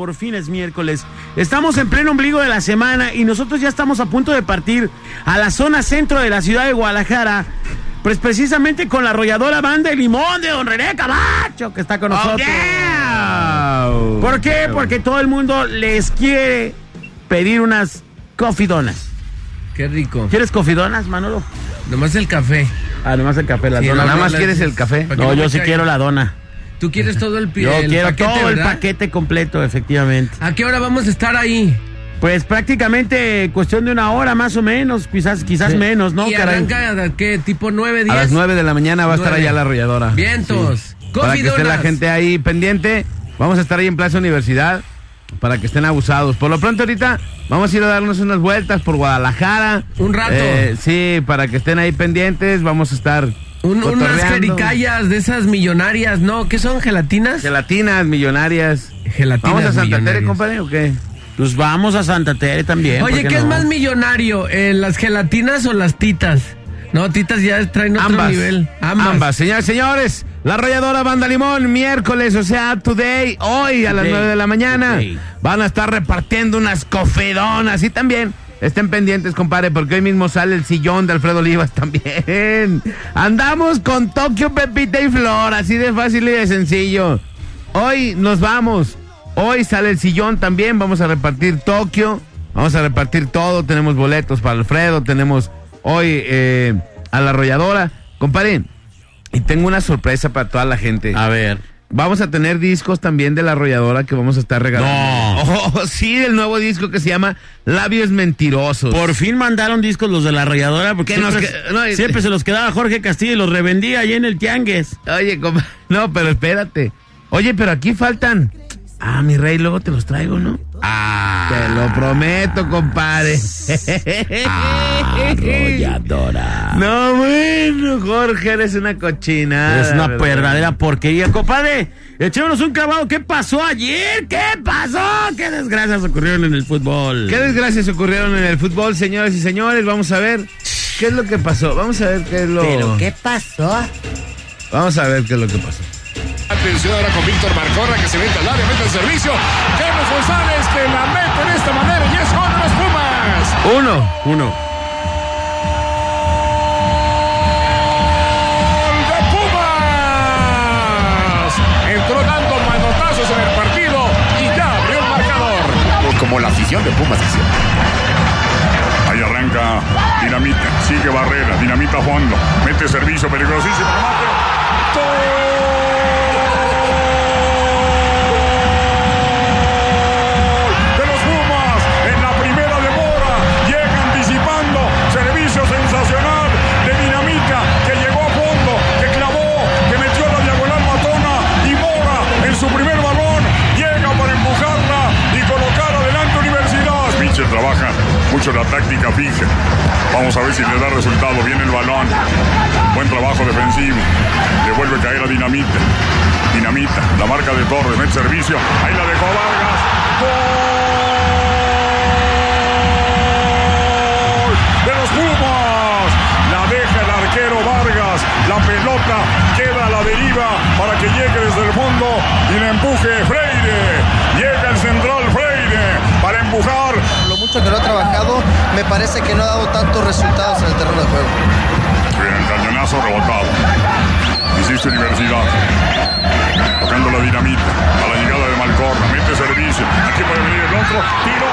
por fin es miércoles. Estamos en pleno ombligo de la semana y nosotros ya estamos a punto de partir a la zona centro de la ciudad de Guadalajara. Pues precisamente con la arrolladora banda de limón de Don René Camacho que está con nosotros. ¿Por qué? Porque todo el mundo les quiere pedir unas cofidonas. Qué rico. ¿Quieres cofidonas, Manolo? Nomás el café. Ah, nomás el café, la Sí, dona. Nada más quieres el café. ¿Para qué No, no yo sí quiero la dona. Tú quieres todo el pie. Yo el quiero paquete, todo el ¿verdad? paquete completo, efectivamente. ¿A qué hora vamos a estar ahí? Pues prácticamente cuestión de una hora más o menos, quizás quizás Sí. menos, ¿no? ¿Y caray? arranca a qué? ¿Tipo 9, 10? A las 9 de la mañana va a estar allá la arrolladora. Vientos. Para que esté la gente ahí pendiente. Vamos a estar ahí en Plaza Universidad para que estén abusados. Por lo pronto ahorita vamos a ir a darnos unas vueltas por Guadalajara. Un rato. Eh, sí, para que estén ahí pendientes. Vamos a estar Un- unas jericayas de esas millonarias, ¿no? ¿Qué son? ¿Gelatinas? Gelatinas, millonarias. Gelatinas ¿Vamos a Santa Tere, compadre, o qué? Pues vamos a Santa Tere también. Oye, ¿por ¿qué es más millonario? eh, ¿Las gelatinas o las titas? No, titas ya traen otro Ambas. nivel. Ambas. Señores, señores. La arrolladora Banda Limón, miércoles, o sea, today, hoy a las Today. 9 de la mañana. Today. Van a estar repartiendo unas cofedonas. Y también estén pendientes, compadre, porque hoy mismo sale el sillón de Alfredo Olivas también. Andamos con Tokio, Pepita y Flor, así de fácil y de sencillo. Hoy nos vamos. Hoy sale el sillón también. Vamos a repartir Tokio. Vamos a repartir todo. Tenemos boletos para Alfredo. Tenemos hoy eh, a la arrolladora. Compadre, y tengo una sorpresa para toda la gente. A ver. Vamos a tener discos también de la arrolladora que vamos a estar regalando. No. Oh, sí, el nuevo disco que se llama Labios Mentirosos. Por fin mandaron discos los de la arrolladora porque Que nos siempre, no, siempre se los quedaba Jorge Castillo y los revendía ahí en el tiangues. Oye, compa- no, pero espérate. Oye, pero aquí faltan. Ah, mi rey, luego te los traigo, ¿no? Ah, Te lo prometo, compadre. arrolladora. No, bueno, Jorge, eres una cochina. Es una verdadera porquería. Compadre, echémonos un clavado. ¿Qué pasó ayer? ¿Qué pasó? ¿Qué desgracias ocurrieron en el fútbol? ¿Qué desgracias ocurrieron en el fútbol, señores y señores? Vamos a ver qué es lo que pasó. Vamos a ver qué es lo. ¿Pero qué pasó? Vamos a ver qué es lo que pasó. Atención ahora con Víctor Marcorra que se mete al área, mete el servicio. Carlos González que la mete de esta manera y es gol de los Pumas. Uno. Uno. ¡Gol de Pumas! Entró dando manotazos en el partido y ya abrió el marcador. Como la afición de Pumas Ahí arranca Dinamita, sigue Barrera, Dinamita a fondo, mete servicio peligrosísimo. remate. Trabaja mucho la táctica fija. Vamos a ver si le da resultado. Viene el balón. Buen trabajo defensivo. Le vuelve a caer a Dinamita. Dinamita, la marca de Torres, mete servicio. Ahí la dejó Vargas. ¡Gol! De los Pumas. La deja el arquero Vargas. La pelota queda a la deriva para que llegue desde el fondo y la empuje Freire. Llega el central Freire para empujar. Mucho que lo ha trabajado, me parece que no ha dado tantos resultados en el terreno de juego. Bien, cañonazo rebotado. Insiste Universidad. Tocando la dinamita. A la llegada de Malcorra. Mete servicio. Aquí puede venir el otro. Tiro.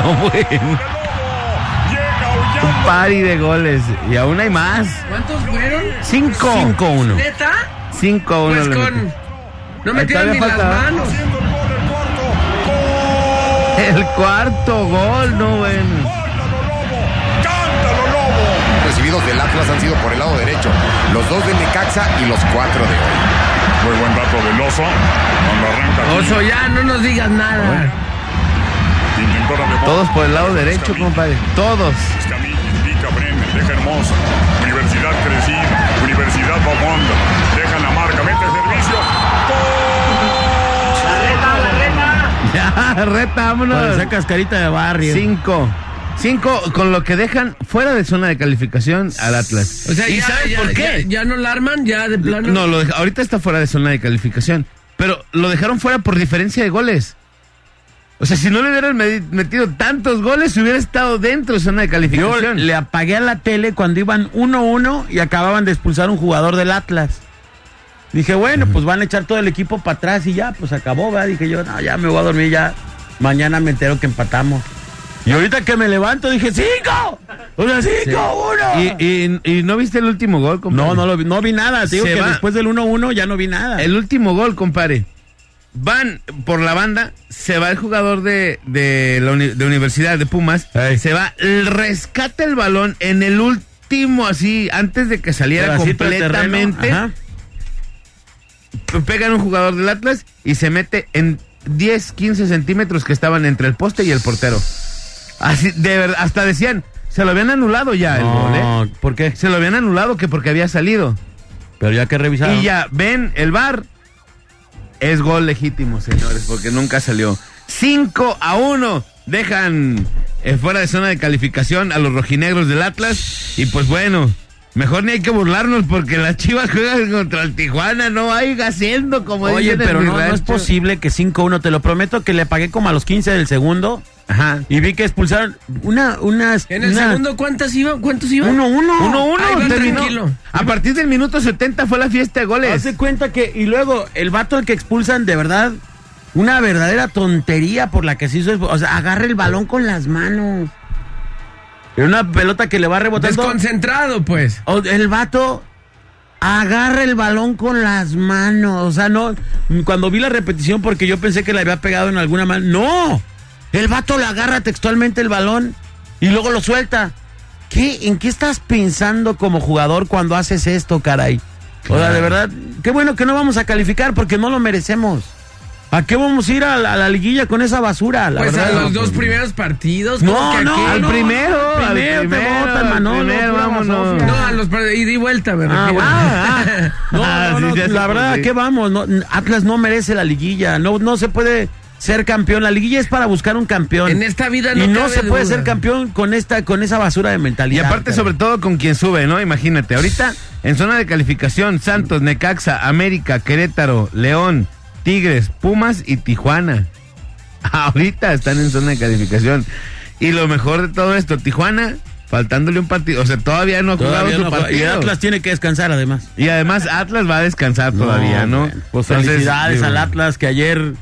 ¡Gol! bueno, Llega un pari de goles. Y aún hay más. ¿Cuántos fueron? Cinco. Cinco, uno. ¿Neta? Cinco a uno. Pues con... No metieron ni todavía las falta. manos. El cuarto gol, no bueno. ¡Cántalo, Lobo! Recibidos del Atlas han sido por el lado derecho, los dos de Necaxa y los cuatro de hoy. Muy buen dato del oso. Cuando arranca aquí, Oso, ya no nos digas nada. Todos por el lado derecho, compadre. Todos. Escamilla, indica Bremen, deja hermosa. Universidad crecida, Universidad Bomondo. Deja la marca, mete servicio. Ya, reta, vámonos. Parecía cascarita de barrio. Cinco. Cinco con lo que dejan fuera de zona de calificación al Atlas. O sea, ¿Y ya, sabes ya- por qué? Ya, ya no la arman, ya de plano. No, lo deja- ahorita está fuera de zona de calificación. pero lo dejaron fuera por diferencia de goles. O sea, si no le hubieran me- metido tantos goles, se hubiera estado dentro de zona de Yo calificación. le apagué a la tele cuando iban 1-1 y acababan de expulsar un jugador del Atlas. Dije, bueno, pues van a echar todo el equipo para atrás y ya, pues acabó, ¿verdad? Dije yo, no, ya me voy a dormir, ya. Mañana me entero que empatamos. Y ahorita que me levanto dije, ¡cinco! O sea, ¡cinco, uno! ¿Y, y, y no viste el último gol, compadre? no, no, lo vi, no vi nada. Te digo Se que va. después del 1-1 ya no vi nada. El último gol, compadre. Van por la banda, se va el jugador de, de la uni- de Universidad de Pumas, se va, rescata el balón en el último, así, antes de que saliera Pedacito completamente. Pegan un jugador del Atlas y se mete en 10, 15 centímetros que estaban entre el poste y el portero. Así, de verdad, hasta decían, se lo habían anulado ya el gol, ¿eh? ¿por qué? Se lo habían anulado que porque había salido. Pero ya que revisaron. Y ya, ven el bar. Es gol legítimo, señores, porque nunca salió. 5 a 1. Dejan eh, fuera de zona de calificación a los rojinegros del Atlas. Y pues bueno, mejor ni hay que burlarnos porque las chivas juegan contra el Tijuana. No hay haciendo como Oye, dicen pero no, no es posible que 5-1, te lo prometo que le pagué como a los 15 del segundo Ajá. y vi que expulsaron una, una, En el una- segundo, ¿cuántas iban? ¿Cuántos iban? 1-1. 1-1 Ahí va, terminó. tranquilo. A partir del minuto 70 fue la fiesta de goles. Hace cuenta que, y luego el vato al que expulsan, de verdad, una verdadera tontería por la que se hizo. O sea, agarra el balón con las manos. Era una pelota que le va rebotando. Desconcentrado, pues. El vato agarra el balón con las manos. O sea, no. Cuando vi la repetición, porque yo pensé que le había pegado en alguna mano. ¡No! El vato le agarra textualmente el balón y luego lo suelta. ¿Qué? ¿En qué estás pensando como jugador cuando haces esto, caray? O sea, de verdad, qué bueno que no vamos a calificar porque no lo merecemos. ¿A qué vamos a ir a la, a la liguilla con esa basura? La Pues a verdad? los dos primeros partidos. No, ¿cómo que no, al no, primero, al primero, te primero, Manolo, vámonos. basofia. No, a los ida y vuelta, me Ah, ah, ah. No, Ah, no, sí, la verdad, ¿a qué. qué vamos? No, Atlas no merece la liguilla, no, no se puede ser campeón. La liguilla es para buscar un campeón. En esta vida no y no cabe se puede duda. ser campeón con esta, con esa basura de Y mentalidad. aparte, caray. sobre todo con quien sube, ¿no? Imagínate, ahorita en zona de calificación, Santos, Necaxa, América, Querétaro, León, Tigres, Pumas y Tijuana. Ahorita están en zona de calificación. Y lo mejor de todo esto, Tijuana, faltándole un partido, o sea, todavía no ha jugado Todavía su no juega- y partido. Atlas tiene que descansar además. Y además Atlas va a descansar todavía, ¿no? Pues Entonces, felicidades digo, al Atlas que ayer,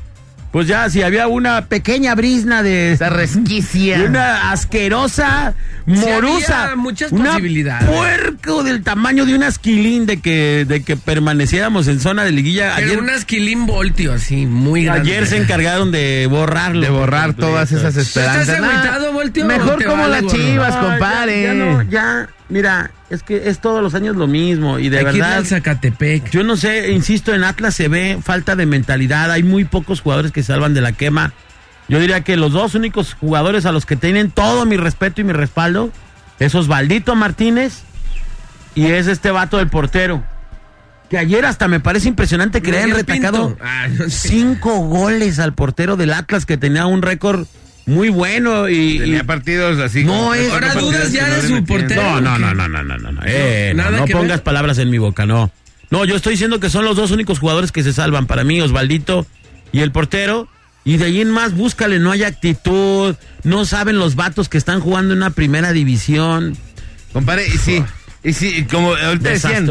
pues ya si había una pequeña brisna de, Esa resquicia. de una asquerosa morusa, había muchas una posibilidades. puerco del tamaño de un asquilín de que de que permaneciéramos en zona de liguilla. Pero Ayer, un asquilín voltio así, muy grande. ayer se encargaron de borrarlo. de borrar todas esas esperanzas. estás Nah, Voltio, Mejor como las chivas, No, compadre. Ya, ya no, ya, mira, es que es todos los años lo mismo y de Hay verdad. Zacatepec. Yo no sé, insisto, en Atlas se ve falta de mentalidad. Hay muy pocos jugadores que se salvan de la quema. Yo diría que los dos únicos jugadores a los que tienen todo mi respeto y mi respaldo es Osvaldito Martínez y es este vato del portero. Que ayer hasta me parece impresionante que le hayan retacado Pinto. Ah, cinco goles al portero del Atlas que tenía un récord muy bueno y tenía partidos así no es ahora dudas ya de su portero no no no no no no no eh, no, no pongas ver. palabras en mi boca no. No yo estoy diciendo que son los dos únicos jugadores que se salvan para mí Osvaldito y el portero y de ahí en más búscale no hay actitud no saben los vatos que están jugando en una primera división. Compare y sí y sí como ahorita decían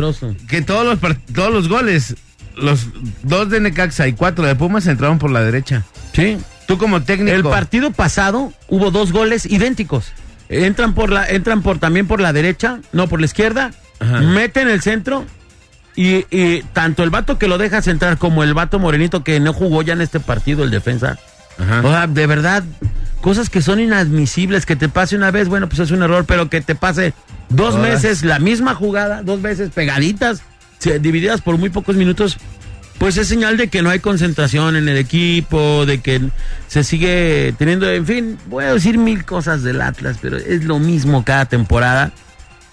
que todos los todos los goles los dos de Necaxa y cuatro de Pumas entraron por la derecha. Sí. Tú como técnico. El partido pasado hubo dos goles idénticos. Entran por la, entran por también por la derecha, no por la izquierda, Ajá. meten el centro y, y tanto el vato que lo dejas entrar como el vato morenito que no jugó ya en este partido, el defensa. Ajá. O sea, de verdad, cosas que son inadmisibles, que te pase una vez, bueno, pues es un error, pero que te pase dos meses la misma jugada, dos veces pegaditas, divididas por muy pocos minutos, pues es señal de que no hay concentración en el equipo, de que se sigue teniendo, en fin, voy a decir mil cosas del Atlas, pero es lo mismo cada temporada.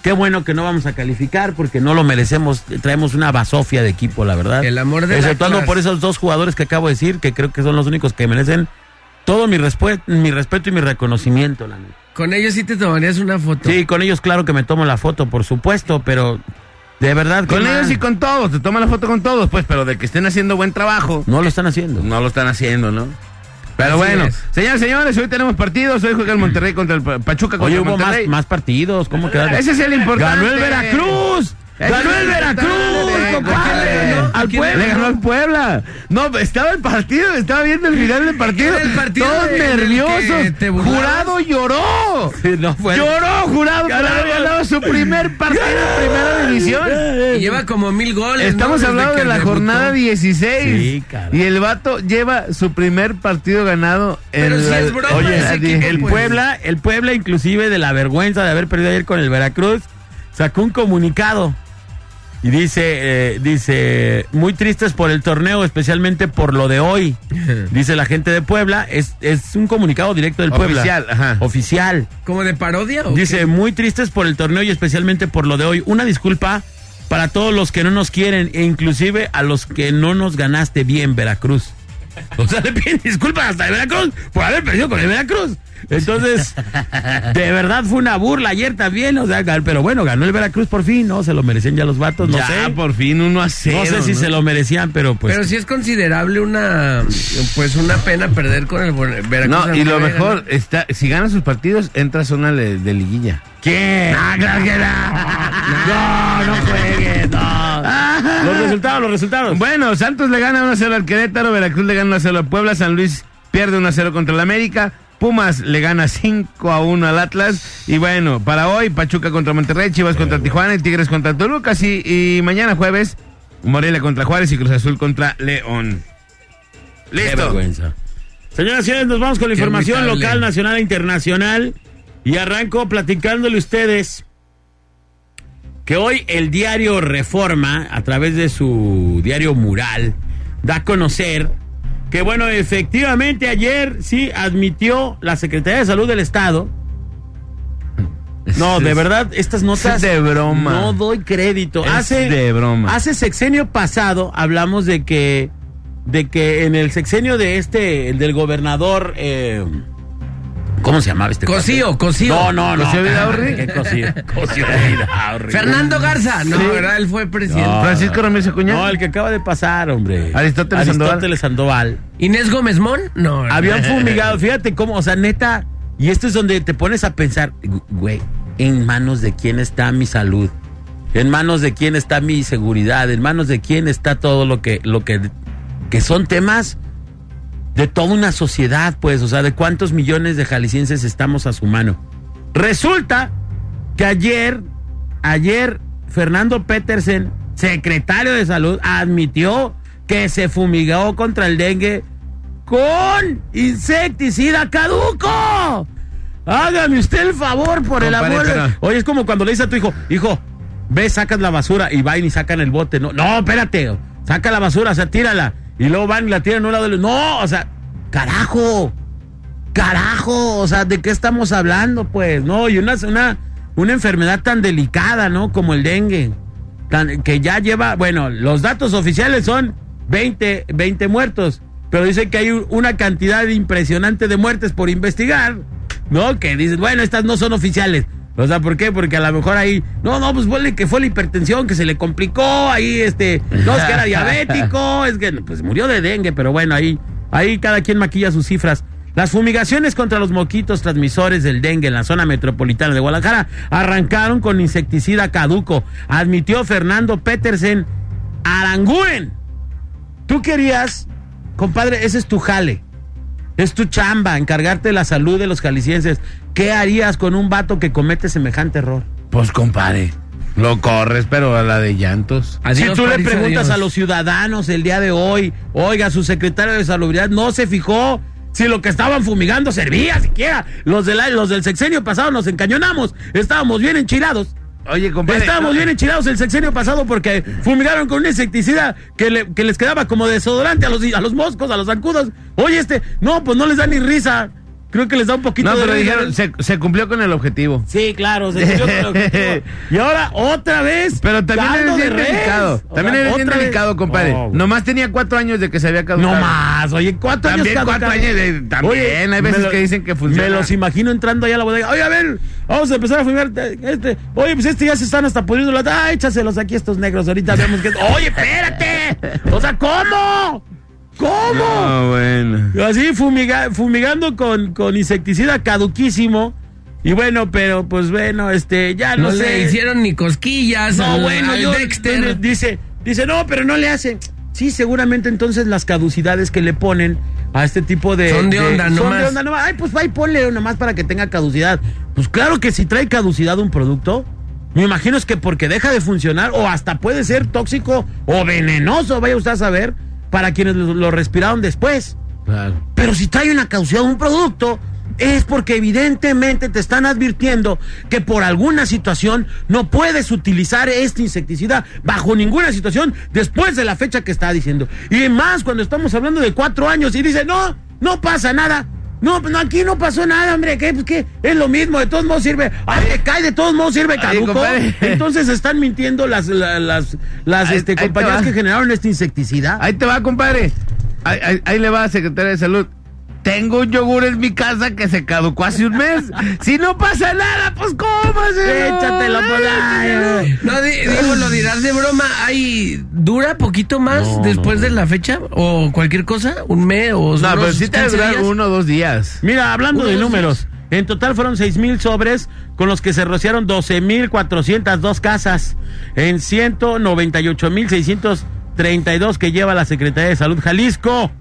Qué bueno que no vamos a calificar porque no lo merecemos. Traemos una basofia de equipo, la verdad. El amor del Exceptuando Atlas. por esos dos jugadores que acabo de decir, que creo que son los únicos que merecen todo mi, respe- mi respeto y mi reconocimiento, la neta. Con ellos sí te tomarías una foto. Sí, con ellos claro que me tomo la foto, por supuesto, pero De verdad, Con mal. ellos y con todos, te toman la foto con todos, pues, pero de que estén haciendo buen trabajo, No lo están haciendo. no lo están haciendo, ¿no? Pero Así bueno, es. señores, señores, hoy tenemos partidos, hoy juega el Monterrey contra el Pa- Pachuca contra Oye, hubo más, Monterrey. más partidos. ¿Cómo quedaron? Ese es el importante. ¡Ganó el Veracruz! ¡Ganó el Veracruz, importante, compadre! ¿no? ¡Al Le pueblo! ganó al Puebla. No, estaba el partido, estaba viendo el final del partido. Era el partido Todos que nerviosos. Jurado lloró. No fue. Lloró, jurado, ganado su primer partido en primera división. Y lleva como mil goles. Estamos hablando de la debutó. jornada 16. Sí, caray. y el vato lleva su primer partido ganado en Pero si la, es broma Oye, equipo, el pues. Puebla, el Puebla inclusive de la vergüenza de haber perdido ayer con el Veracruz, sacó un comunicado y dice, eh, dice, muy tristes por el torneo, especialmente por lo de hoy. Dice la gente de Puebla, es, es un comunicado directo del Puebla. Oficial, ajá. Oficial. ¿Como de parodia? o Dice, qué? muy tristes por el torneo y especialmente por lo de hoy. Una disculpa para todos los que no nos quieren e inclusive a los que no nos ganaste bien, Veracruz. O sea, le piden disculpas hasta de Veracruz por haber perdido con el Veracruz. Entonces, de verdad fue una burla ayer también, o sea, pero bueno, ganó el Veracruz por fin, ¿no? Se lo merecían ya los vatos, no ya, sé. por fin, uno a cero. no sé si ¿no? se lo merecían, pero pues... Pero sí es considerable una pues una pena perder con el Ver- Veracruz. No, y lo mejor, está, si gana sus partidos, entra a zona de, de liguilla. ¿Qué? Ah, claro que No, no juegues, no. Los resultados, los resultados. Bueno, Santos le gana 1-0 al Querétaro, Veracruz le gana 1-0 al Puebla, San Luis pierde 1-0 contra el América, Pumas le gana 5-1 al Atlas y bueno, para hoy Pachuca contra Monterrey, Chivas contra Tijuana y Tigres contra Toluca y, y mañana jueves Morelia contra Juárez y Cruz Azul contra León. Qué Listo. vergüenza. Señoras y señores, nos vamos con la Qué información local, nacional e internacional. Y arranco platicándole a ustedes que hoy el diario Reforma, a través de su diario Mural, da a conocer que, bueno, efectivamente ayer sí admitió la Secretaría de Salud del Estado. No, de verdad, estas notas. Es de broma. No doy crédito. Es hace, de broma. Hace sexenio pasado hablamos de que, de que en el sexenio de este, el del gobernador, eh, ¿cómo se llamaba este? Cosío, cuate? Cosío. No, no, no. ¿Cosío Vidaurri? ¿Qué Cosío? Cosío Vidaurri. Fernando Garza. No, Sí. ¿verdad? Él fue presidente. No. Francisco Ramírez Acuña. No, el que acaba de pasar, hombre. Aristóteles Aristóteles Sandoval. Inés Gómez Mon. No. Habían fumigado, fíjate cómo, o sea, neta, y esto es donde te pones a pensar, güey, en manos de quién está mi salud, en manos de quién está mi seguridad, en manos de quién está todo lo que, lo que, que son temas de toda una sociedad, pues, o sea, de cuántos millones de jaliscienses estamos a su mano. Resulta que ayer, ayer, Fernando Petersen, secretario de salud, admitió que se fumigó contra el dengue con insecticida caduco. Hágame usted el favor por el amor. pero- Oye, es como cuando le dices a tu hijo, hijo, ve, sacas la basura y van y sacan el bote. No, no, espérate, saca la basura, o sea, tírala. Y luego van y la tiran a un lado. No, o sea, carajo, carajo, o sea, ¿de qué estamos hablando, pues? No, y una, una, una enfermedad tan delicada, ¿no? Como el dengue. Que ya lleva, bueno, los datos oficiales son 20, 20 muertos, pero dicen que hay un- una cantidad impresionante de muertes por investigar, ¿no? Que dicen, bueno, estas no son oficiales. O sea, ¿por qué? Porque a lo mejor ahí, no, no, pues fue, que fue la hipertensión que se le complicó, ahí, este, no, es que era diabético, es que, pues murió de dengue, pero bueno, ahí, ahí cada quien maquilla sus cifras. Las fumigaciones contra los moquitos transmisores del dengue en la zona metropolitana de Guadalajara arrancaron con insecticida caduco, admitió Fernando Petersen Aranguren. Tú querías, compadre, ese es tu jale. Es tu chamba, encargarte de la salud de los jaliscienses. ¿Qué harías con un vato que comete semejante error? Pues compadre, lo corres, pero a la de llantos. Adiós, si tú le preguntas adiós. a los ciudadanos el día de hoy, oiga, su secretario de salubridad no se fijó si lo que estaban fumigando servía siquiera. Los, del los del sexenio pasado nos encañonamos, estábamos bien enchilados. Oye, compadre. Estábamos no, bien enchilados el sexenio pasado porque fumigaron con un insecticida que, le- que les quedaba como desodorante a los, a los moscos, a los zancudos. Oye, este, no, pues no les da ni risa. Creo que les da un poquito No, de pero risa. dijeron, se, se cumplió con el objetivo. Sí, claro, se cumplió con el objetivo. Y ahora otra vez. Pero también eres bien de delicado. También eres bien delicado, compadre. No, güey. Nomás tenía cuatro años de que se había caducado. No más, oye, ¿cuántos También años cuatro caduca? años de- también, hay veces me que dicen que funciona. Me los imagino entrando allá a la bodega. Oye, a ver, vamos a empezar a fumar este. Oye, pues este ya se están hasta pudriendo la. Ah, échaselos aquí a estos negros. Ahorita vemos que. Oye, espérate. O sea, ¿cómo? ¿Cómo? No, bueno. Así fumiga- fumigando con, con insecticida caduquísimo. Y bueno, pero pues bueno, este, ya no, No sé. le hicieron ni cosquillas No, al, bueno, al yo Dexter. dice, dice, no, pero no le hace. Sí, seguramente entonces las caducidades que le ponen a este tipo de. Son de onda Son nomás. de onda nomás. Ay, pues va y ponle nomás para que tenga caducidad. Pues claro que si trae caducidad un producto, me imagino es que porque deja de funcionar o hasta puede ser tóxico o venenoso, vaya usted a saber, para quienes lo, lo respiraron después. Claro. Pero si trae una caducidad un producto, es porque evidentemente te están advirtiendo que por alguna situación no puedes utilizar este insecticida bajo ninguna situación después de la fecha que está diciendo. Y más cuando estamos hablando de cuatro años y dice, no, no pasa nada. No, no, aquí no pasó nada, hombre. ¿Qué? Pues, ¿qué? Es lo mismo, de todos modos sirve. Ay, te cae, de todos modos sirve caduco. Entonces están mintiendo las, la- las, las Ahí- este, ahí compañías que generaron este insecticida. Ahí te va, compadre. Ahí le va, secretaria de salud. Tengo un yogur en mi casa que se caducó hace un mes. si no pasa nada, pues cómaselo. Échatelo por ahí. No, di- digo, lo dirás de broma. ¿Hay, ¿Dura poquito más No, después no. de la fecha? ¿O cualquier cosa? ¿Un mes o No, unos pero sí te 15 dura días? uno o dos días. Mira, hablando Uno, de dos, números, en total fueron seis mil sobres con los que se rociaron 12.402 casas en 198.632 que lleva la Secretaría de Salud Jalisco.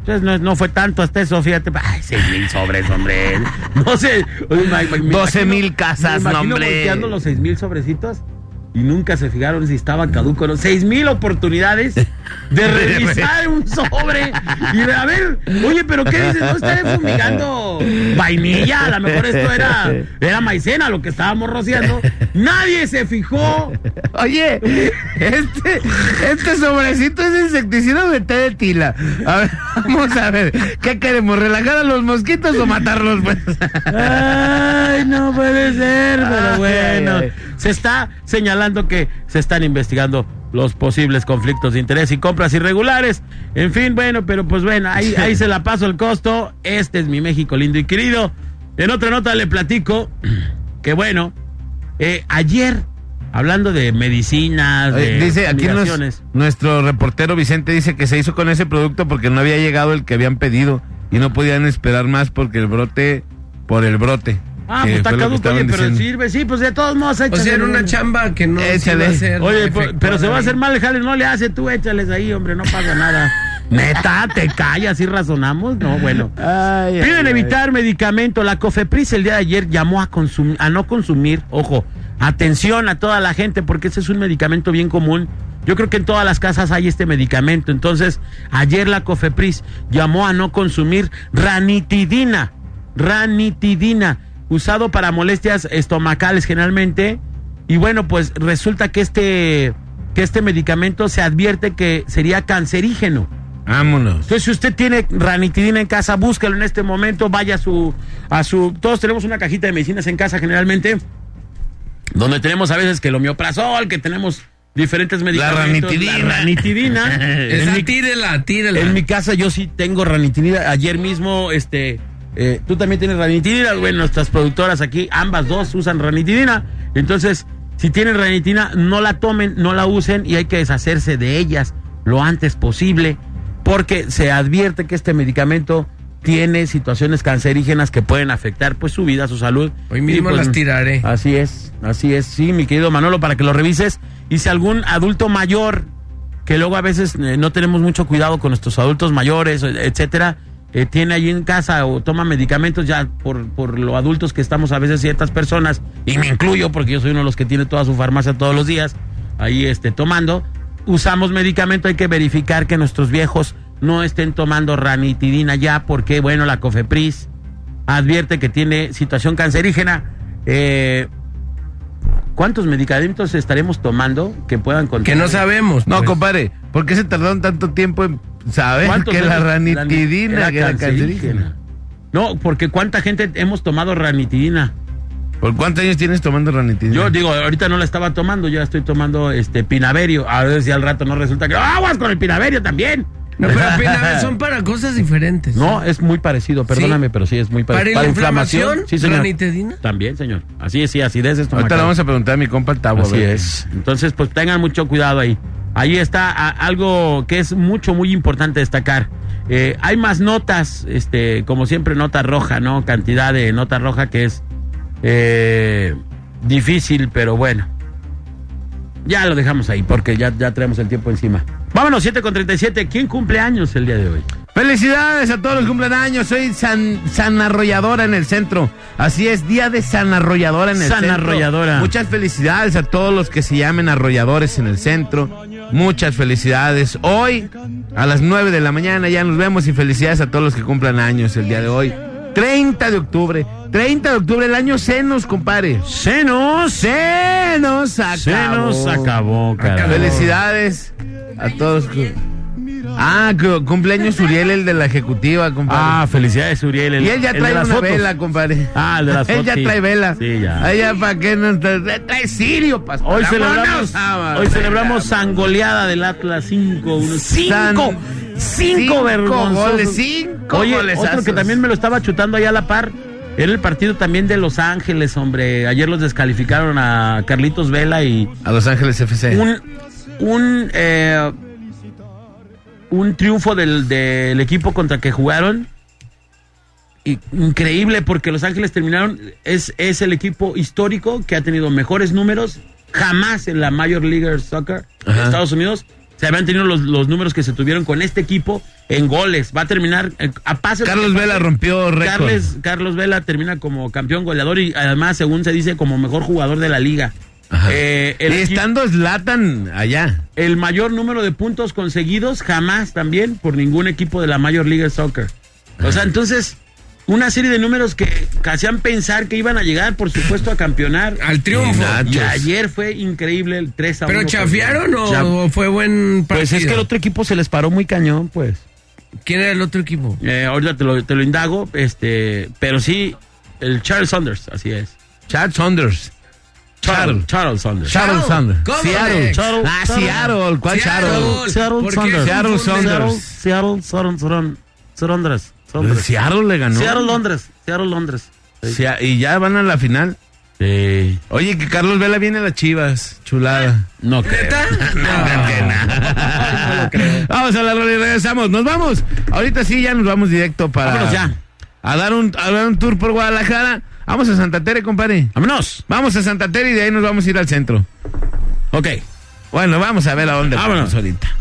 Entonces no, no fue tanto hasta eso, fíjate. Ay, seis mil sobres, hombre. No sé. Oye, me- me 12,000 imagino- casas, me imagino hombre. volteando los seis mil sobrecitos y nunca se fijaron si estaban caducos o no. Seis mil oportunidades de revisar un sobre y de, a ver, oye, pero ¿qué dices? No estaré fumigando vainilla, a lo mejor esto era, era maicena lo que estábamos rociando. Nadie se fijó. Oye, este, este sobrecito es insecticida de té de tila. A ver, vamos a ver. ¿Qué queremos? ¿Relajar a los mosquitos o matarlos? Pues? Ay, no puede ser, pero bueno. ay, ay. Se está señalando que se están investigando los posibles conflictos de interés y compras irregulares. En fin, bueno, pero pues bueno, ahí, ahí se la paso el costo. Este es mi México lindo y querido. En otra nota le platico que bueno, eh, ayer, hablando de medicinas, de Dice aquí nos- nuestro reportero Vicente dice que se hizo con ese producto porque no había llegado el que habían pedido y no podían esperar más porque el brote, por el brote. Ah, pues está caduco, oye, pero diciendo. sirve, sí, pues de todos modos, O sea, era una chamba que no se Échale. iba a hacer Oye, po- pero se va a hacer mal el jale, no le hace, tú échales ahí, hombre, no pasa nada. Neta, te callas y razonamos, no, bueno. Ay, ay, Piden ay. evitar medicamento. La COFEPRIS el día de ayer llamó a consumir, a no consumir, ojo, atención a toda la gente, porque ese es un medicamento bien común. Yo creo que en todas las casas hay este medicamento. Entonces, ayer la COFEPRIS llamó a no consumir ranitidina. Ranitidina, usado para molestias estomacales generalmente. Y bueno, pues resulta que este, que este medicamento se advierte que sería cancerígeno. Vámonos. Entonces, si usted tiene ranitidina en casa, búsquelo en este momento, vaya a su, a su, todos tenemos una cajita de medicinas en casa generalmente, donde tenemos a veces que el homeoprazol, que tenemos diferentes medicamentos. ranitidina. La ranitidina. en, Esa, mi, tírela, tírela. en mi casa yo sí tengo ranitidina. Ayer mismo, este, eh, tú también tienes ranitidina. Bueno, nuestras productoras aquí, ambas dos usan ranitidina. Entonces, si tienen ranitidina, no la tomen, no la usen y hay que deshacerse de ellas lo antes posible, porque se advierte que este medicamento tiene situaciones cancerígenas que pueden afectar pues su vida, su salud. Hoy mismo pues, las tiraré. Así es, así es, sí, mi querido Manolo, para que lo revises. Y si algún adulto mayor, que luego a veces eh, no tenemos mucho cuidado con nuestros adultos mayores, etcétera, eh, tiene allí en casa o toma medicamentos ya por, por lo adultos que estamos a veces ciertas personas, y me incluyo porque yo soy uno de los que tiene toda su farmacia todos los días, ahí este, tomando, usamos medicamento, hay que verificar que nuestros viejos no estén tomando ranitidina ya, porque bueno, la COFEPRIS advierte que tiene situación cancerígena. Eh, ¿Cuántos medicamentos estaremos tomando que puedan Que contener? no sabemos. No, pues. compadre, ¿por qué se tardaron tanto tiempo en ¿Cuántos que la ranitidina que era cancerígena? No, porque cuánta gente hemos tomado ranitidina. ¿Por cuántos años tienes tomando ranitidina? Yo digo, ahorita no la estaba tomando, ya estoy tomando este pinaverio. A ver si al rato no resulta que aguas con el pinaverio también. No, pero Pinavel son para cosas diferentes. No, es muy parecido, perdóname, pero sí es muy ¿Para parecido. la inflamación? sí, señor. ¿Ranitidina? También, señor. Así es, sí, acidez Ahorita le vamos a preguntar a mi compa el Tabo. Así es. Entonces, pues tengan mucho cuidado ahí. Ahí está algo que es mucho, muy importante destacar. Eh, hay más notas, este, como siempre, nota roja, ¿no? Cantidad de nota roja que es eh, difícil, pero bueno. Ya lo dejamos ahí porque ya, ya traemos el tiempo encima. Vámonos, 7 con 37. ¿Quién cumple años el día de hoy? Felicidades a todos los cumpleaños. Soy San, San Arrolladora en el centro. Así es, día de San Arrolladora en el San centro. Arrolladora. Muchas felicidades a todos los que se llamen arrolladores en el centro. Muchas felicidades. Hoy, a las 9 de la mañana, ya nos vemos y felicidades a todos los que cumplan años el día de hoy. 30 de octubre. 30 de octubre, el año Senos, compadre. ¡Senos! Senos acabó. ¡Senos acabó, carajo. Felicidades a todos. Ah, cumpleaños Uriel, el de la ejecutiva, compadre. Ah, felicidades, Uriel. el- y él ya trae una fotos. vela, compadre. Ah, el de las Él fotos, ya sí. trae vela. Sí, ya. Ya para qué no trae, trae Sirio, pastor. Hoy celebramos, ah, hoy celebramos sangoleada del Atlas 5 San- 5 5 cinco vergonzosos. goles, cinco Oye, golesazos. otro que también me lo estaba chutando allá a la par. Era el partido también de Los Ángeles, hombre. Ayer los descalificaron a Carlitos Vela y A Los Ángeles FC. un un eh, un triunfo del, del equipo contra que jugaron increíble porque Los Ángeles terminaron es es el equipo histórico que ha tenido mejores números jamás en la Major League Soccer de. Estados Unidos se habían tenido los, los números que se tuvieron con este equipo en goles va a terminar eh, a pases Carlos Vela rompió récord. Carles- Carlos Vela termina como campeón goleador y además según se dice como mejor jugador de la liga. Eh, el y estando Zlatan allá. el mayor número de puntos conseguidos jamás también por ningún equipo de la Major League Soccer. O sea, entonces, una serie de números que, hacían pensar que iban a llegar, por supuesto, a campeonar. Al triunfo. Y ayer fue increíble el 3 a 1. ¿Pero chafiaron Cha- o fue buen partido? Pues es que el otro equipo se les paró muy cañón, pues. ¿Quién era el otro equipo? Eh, ahorita te lo, te lo indago, este, pero sí, el Charles Saunders, así es. Chad Saunders. Charles, Charles Saunders. Charles Charles. ¿Cómo, Seattle. Charles- Ah, Charles. Seattle. ¿Cuál Seattle. Seattle? Seattle ¿Por qué Saunders. Seattle? Saunders. Seattle, Saunders. Seattle le ganó. Seattle, Londres, Seattle, Londres. Y ya van a la final. Sí. Oye, que Carlos Vela viene a las chivas. Chulada. No creo. ¿Neta? Vamos a la rola y regresamos. Nos vamos. Ahorita sí, ya nos vamos directo para. Vámonos ya. A dar un, a dar un tour por Guadalajara. Vamos a Santa Tere, compadre. Vámonos. Vamos a Santa Tere y de ahí nos vamos a ir al centro. Ok. Bueno, vamos a ver a dónde Vámonos. vamos ahorita.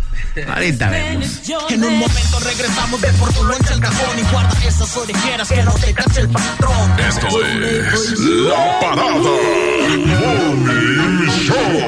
Ahorita vemos. En un momento regresamos de por tu loncha al cajón y guarda esas orejeras que no te cache el patrón. Esto es La Parada Morning Show.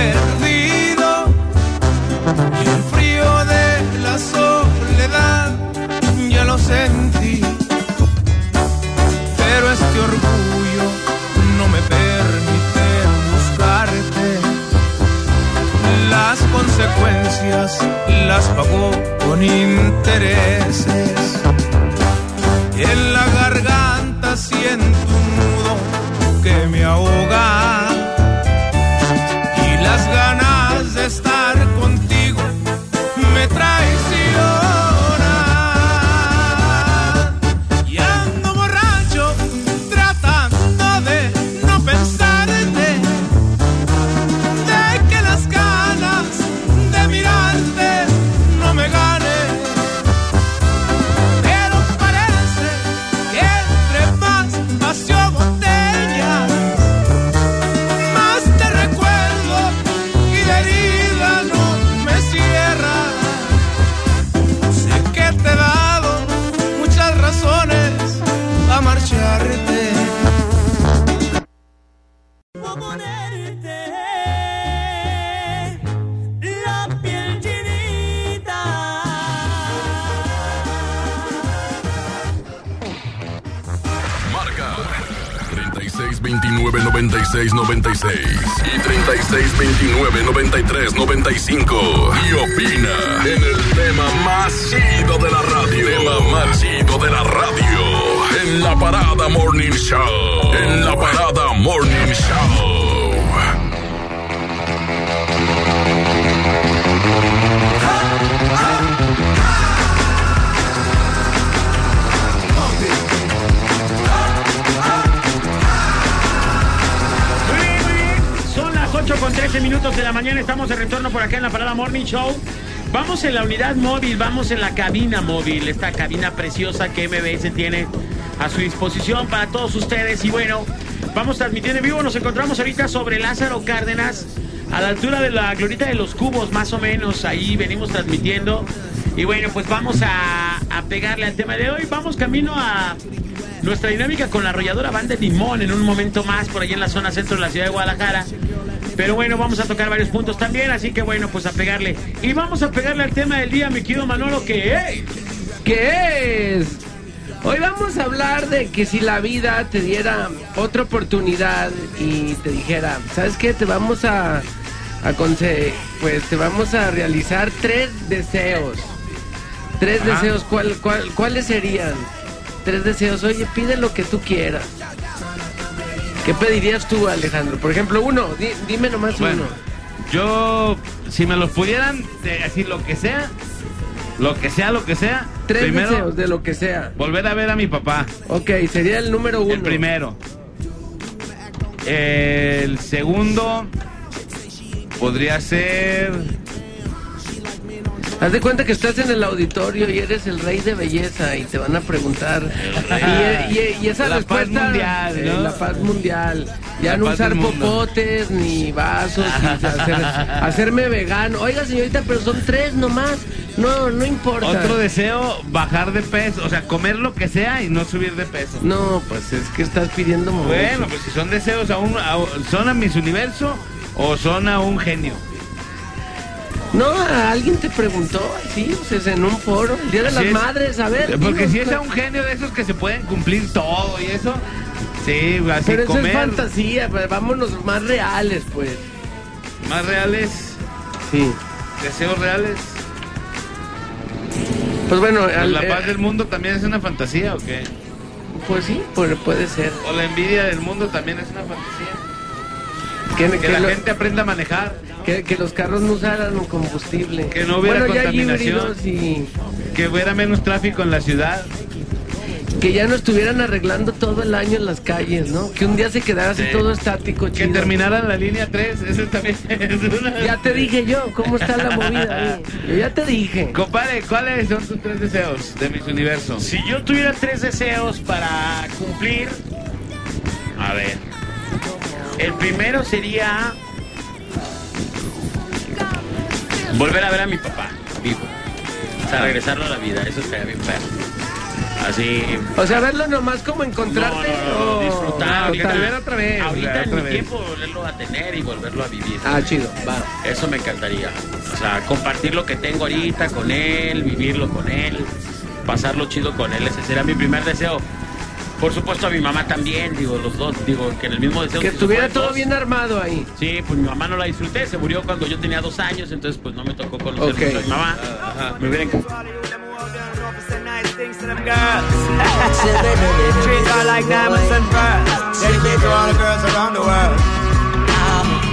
las pago con intereses. En la garganta siento Vamos en la unidad móvil, vamos en la cabina móvil, esta cabina preciosa que MBS tiene a su disposición para todos ustedes. Y bueno, vamos transmitiendo en vivo. Nos encontramos ahorita sobre Lázaro Cárdenas, a la altura de la glorita de los cubos, más o menos. Ahí venimos transmitiendo. Y bueno, pues vamos a, pegarle al tema de hoy. Vamos camino a nuestra dinámica con la arrolladora Banda Limón en un momento más por ahí en la zona centro de la ciudad de Guadalajara. Pero bueno, vamos a tocar varios puntos también, así que bueno, pues a pegarle. Y vamos a pegarle al tema del día, mi querido Manolo, que es... ¿Qué es? Hoy vamos a hablar de que si la vida te diera otra oportunidad y te dijera, ¿sabes qué? Te vamos a, a pues te vamos a realizar tres deseos. Tres Ajá. deseos, ¿cuál, cuál, ¿cuáles serían? Tres deseos, oye, pide lo que tú quieras. ¿Qué pedirías tú, Alejandro? Por ejemplo, uno, di- dime nomás Bueno, uno. yo, si me los pudieran decir lo que sea, lo que sea, lo que sea, Tres primero deseos de lo que sea. volver a ver a mi papá, Ok, sería el número uno. el primero. El segundo podría ser Haz de cuenta que estás en el auditorio y eres el rey de belleza y te van a preguntar. Y, y- y esa La paz respuesta. mundial, eh, ¿no? La paz mundial. Ya La no paz usar popotes, ni vasos, hacer- hacerme vegano. Oiga, señorita, pero son tres nomás. No, no importa. otro deseo, bajar de peso, o sea, comer lo que sea y no subir de peso. No, pues es que estás pidiendo mucho. Bueno, pues si son deseos a un, a- son a mis universo o son a un genio. No, alguien te preguntó, sí, pues en un foro, el Día de las es. Madres, a ver. Porque dinos, si es a un genio de esos que se pueden cumplir todo y eso, sí, así Pero eso comer es fantasía, pues, vámonos más reales, pues. más reales, Sí. deseos reales. Pues bueno, Pues al- la eh, paz del mundo también es una fantasía o qué? pues sí, puede, puede ser. O la envidia del mundo también es una fantasía. Que, Que que la lo- gente aprenda a manejar, que- que los carros no usaran combustible. Que no hubiera bueno, ya hay contaminación. híbridos y que hubiera menos tráfico en la ciudad. que ya no estuvieran arreglando todo el año en las calles, ¿no? Que un día se quedara así Sí. todo estático, Que chido. terminaran la línea 3, eso también es una... Ya te dije yo, ¿cómo está la movida ahí? Yo ya te dije. Compadre, ¿cuáles son tus tres deseos de mis universos? Si yo tuviera tres deseos para cumplir, a ver, el primero sería volver a ver a mi papá vivo, o sea, regresarlo a la vida, eso estaría bien perro. Así, O sea, verlo nomás como encontrarte No, no, no, o- disfrutar, ahorita, tal. ver otra vez, ahorita en mi vez. tiempo volverlo a tener y volverlo a vivir. Ah, chido, va. Eso me encantaría. O sea, compartir lo que tengo ahorita con él, vivirlo con él, pasarlo chido con él. Ese será mi primer deseo. Por supuesto a mi mamá también, digo, los dos, digo, que en el mismo deseo. Que estuviera todo dos. bien armado ahí. Sí, pues mi mamá no la disfruté, se murió cuando yo tenía dos años, entonces pues no me tocó conocer Ok. mucho a mi mamá. Me hubiera encantado.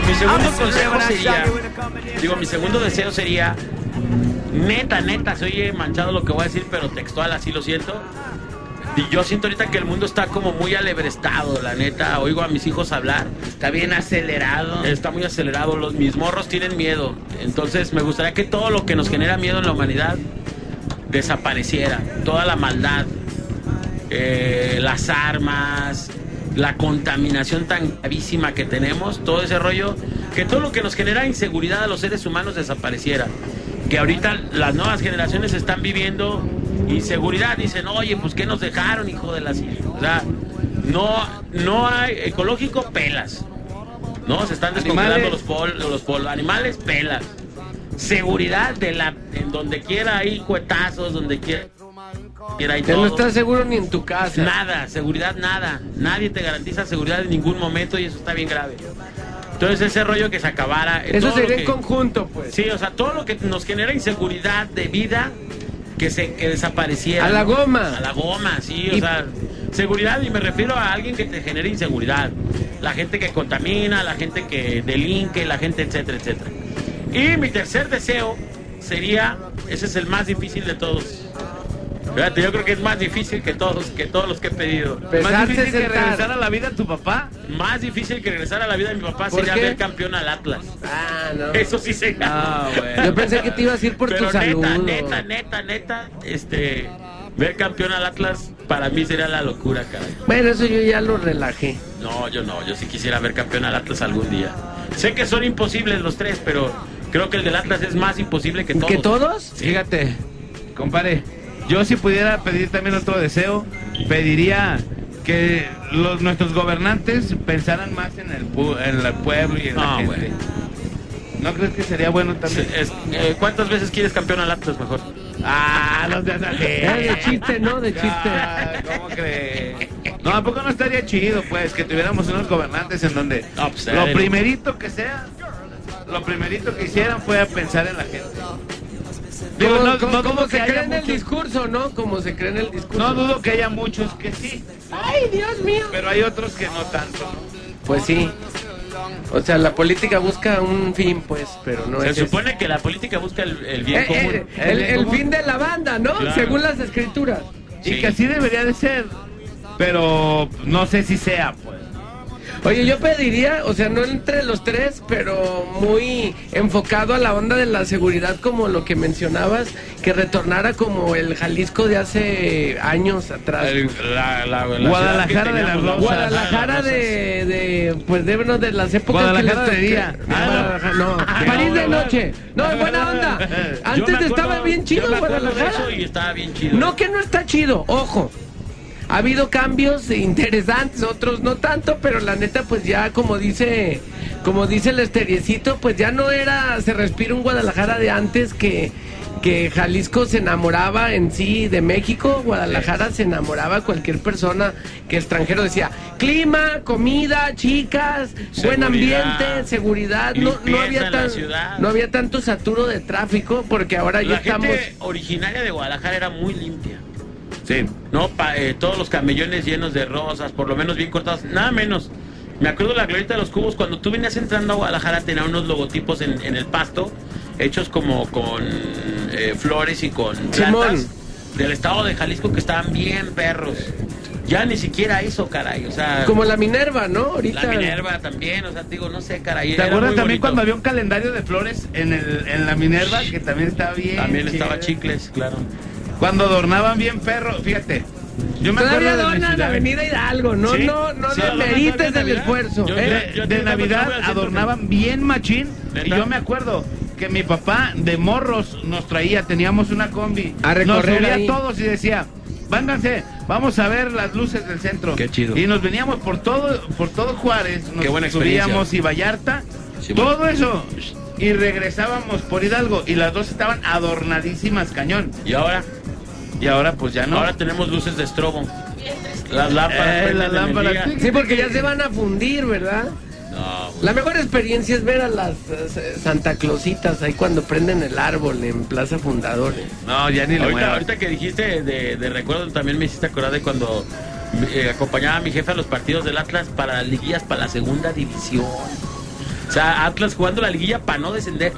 Mi segundo consejo sería, digo, mi segundo deseo sería, neta, neta, se oye manchado lo que voy a decir, pero textual, así lo siento. Y yo siento ahorita que el mundo está como muy alebrestado, la neta. Oigo a mis hijos hablar. Está bien acelerado. Está muy acelerado. Los mis morros tienen miedo. Entonces me gustaría que todo lo que nos genera miedo en la humanidad desapareciera. Toda la maldad, eh, las armas, la contaminación tan gravísima que tenemos, todo ese rollo, que todo lo que nos genera inseguridad a los seres humanos desapareciera. Que ahorita las nuevas generaciones están viviendo inseguridad. Dicen, oye, pues ¿qué nos dejaron, hijo de las... O sea, no, no hay ecológico, pelas. No, se están descongelando los pol, los pol- animales, pelas. Seguridad de la, en donde quiera hay cuetazos, donde quiera. Quiera y no estás seguro ni en tu casa. Nada, seguridad nada. Nadie te garantiza seguridad en ningún momento y eso está bien grave. Entonces ese rollo que se acabara. eh, Eso sería en conjunto, pues. Sí, o sea, todo lo que nos genera inseguridad de vida, que se que desapareciera. A la goma. A la goma, sí, o Y- sea, seguridad y me refiero a alguien que te genere inseguridad. La gente que contamina, la gente que delinque, la gente, etcétera, etcétera. Y mi tercer deseo sería, ese es el más difícil de todos. Fíjate, yo creo que es más difícil que todos, que todos los que he pedido. Más difícil que regresar a la vida tu papá. Más difícil que regresar a la vida de mi papá ¿Por sería qué? ver campeón al Atlas. Ah, no. Eso sí sería. Ah, bueno. Yo pensé que te ibas a ir por Pero tu salud. neta, neta, neta, neta, este, ver campeón al Atlas para mí sería la locura, caray. Bueno, eso yo ya lo relajé. No, yo no, yo sí quisiera ver campeón al Atlas algún día. Sé que son imposibles los tres, pero creo que el del Atlas es más imposible que todos. ¿Que todos? Fíjate, compadre, yo si pudiera pedir también otro deseo, pediría que los nuestros gobernantes pensaran más en el, pu- en el pueblo y en la No, gente. güey. ¿No crees que sería bueno también? Es- eh, ¿Cuántas veces quieres campeón al Atlas mejor? Ah, no seas así. Eh, de chiste, ¿no? De chiste. Ah, ¿Cómo crees? No, ¿a poco no estaría chido, pues, que tuviéramos unos gobernantes en donde No, pues, lo primerito que sea, lo primerito que hicieran fue a pensar en la gente? Digo, no- como- no como se cree en el discurso, ¿no? Como se cree en el discurso. No dudo que haya muchos que sí, ¡Ay, Dios mío! pero hay otros que no tanto. ¿no? Pues sí. O sea, la política busca un fin, pues, pero no Se es... supone que la política busca el, el bien Eh, común. eh, el, el fin de la banda, ¿no? Claro. Según las escrituras. Y que así debería de ser, pero no sé si sea, pues. Oye, yo pediría, o sea, no entre los tres, pero muy enfocado a la onda de la seguridad, como lo que mencionabas, que retornara como el Jalisco de hace años atrás. El- la- la- la Guadalajara de las la Rosas. Guadalajara de, de, pues de, bueno, de las épocas Guadalajara que de les- día. que- Ah, Guadalajara, no, Ah, París no, de no. noche. No, en buena onda. Antes acuerdo- estaba bien yo chido me de Guadalajara. eso y estaba bien chido. No que no está chido, ojo. Ha habido cambios interesantes, otros no tanto, pero la neta pues ya como dice, como dice el esteriecito, pues ya no era, se respira un Guadalajara de antes que que Jalisco se enamoraba en sí de México, Guadalajara se enamoraba cualquier persona que extranjero decía, clima, comida, chicas, buen ambiente, seguridad, no, no había tan, no había tanto saturo de tráfico porque ahora ya La estamos gente originaria de Guadalajara era muy limpia. Sí. No, Pa- eh, todos los camellones llenos de rosas, por lo menos bien cortados, nada menos. Me acuerdo de la glorieta de los cubos, cuando tú venías entrando a Guadalajara tenía unos logotipos en, en el pasto, hechos como con eh, flores y con Simón. plantas del estado de Jalisco que estaban bien perros. Ya ni siquiera eso, caray, o sea... como la Minerva, ¿no? Ahorita la Minerva también, o sea, digo, no sé, caray. ¿Te acuerdas también bonito. cuando había un calendario de flores en, el, en la Minerva que también estaba bien? También estaba chicles, claro. Cuando adornaban bien perros, fíjate. Yo me Todavía acuerdo de mi donan ciudad. Avenida Hidalgo, no, Sí, no, no sí, demerites adornan el Navidad. esfuerzo. Yo- ¿eh? yo- de, de Navidad adornaban bien machín y ¿Neta? yo me acuerdo que mi papá de morros nos traía, teníamos una combi, A nos recorrer subía ahí. todos y decía, vánganse, vamos a ver las luces del centro. Qué chido. Y nos veníamos por todo, por todo Juárez, nos Qué buena experiencia. subíamos y Vallarta, Sí, todo eso, y regresábamos por Hidalgo y las dos estaban adornadísimas cañón. Y ahora, Y ahora pues ya no. ahora tenemos luces de estrobo. Las lámparas. Eh, las lámparas. Sí, porque ya se van a fundir, ¿verdad? No, güey. La mejor experiencia es ver a las eh, Santa Clausitas ahí cuando prenden el árbol en Plaza Fundadores. No, ya ni le Ahorita, ahorita que dijiste de, de recuerdo, también me hiciste acordar de cuando eh, acompañaba a mi jefe a los partidos del Atlas para las liguillas para la segunda división. O sea, Atlas jugando la liguilla para no descender.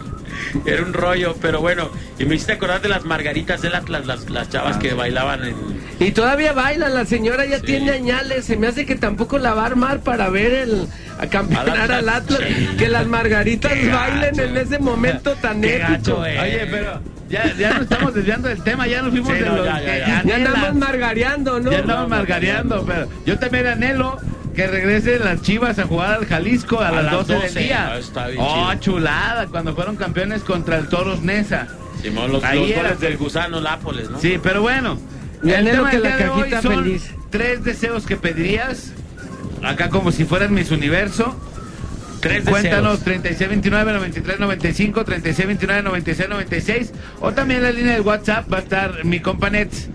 Era un rollo, pero bueno. Y me hiciste acordar de las margaritas del Atlas, las, las chavas que bailaban en... Y todavía baila, la señora ya Sí. tiene añales, se me hace que tampoco la va a armar para ver el a campeonar Al Atlas. Sí. que las margaritas Qué bailen gacho. en ese momento tan Qué épico. gacho, eh. Oye, pero ya, ya nos estamos desviando del tema, ya nos fuimos Sí, de no, los ya, ya, ya. Ya anhelan. andamos margareando, ¿no? Ya andamos margareando, pero yo también anhelo que regresen las Chivas a jugar al Jalisco a, A las las 12, 12, del día. ah, está bien oh, chido. chulada, cuando fueron campeones contra el Toros Nesa. Simón, los, Ahí los era. goles del gusano Lápoles, ¿no? Sí, pero bueno. Y anhelo que del la de hoy son feliz. tres deseos que pedirías. Acá como si fueran mis universo. Tres Cuéntanos deseos. 3629 9395 3629 9696 o también la línea de WhatsApp va a estar mi compa Nets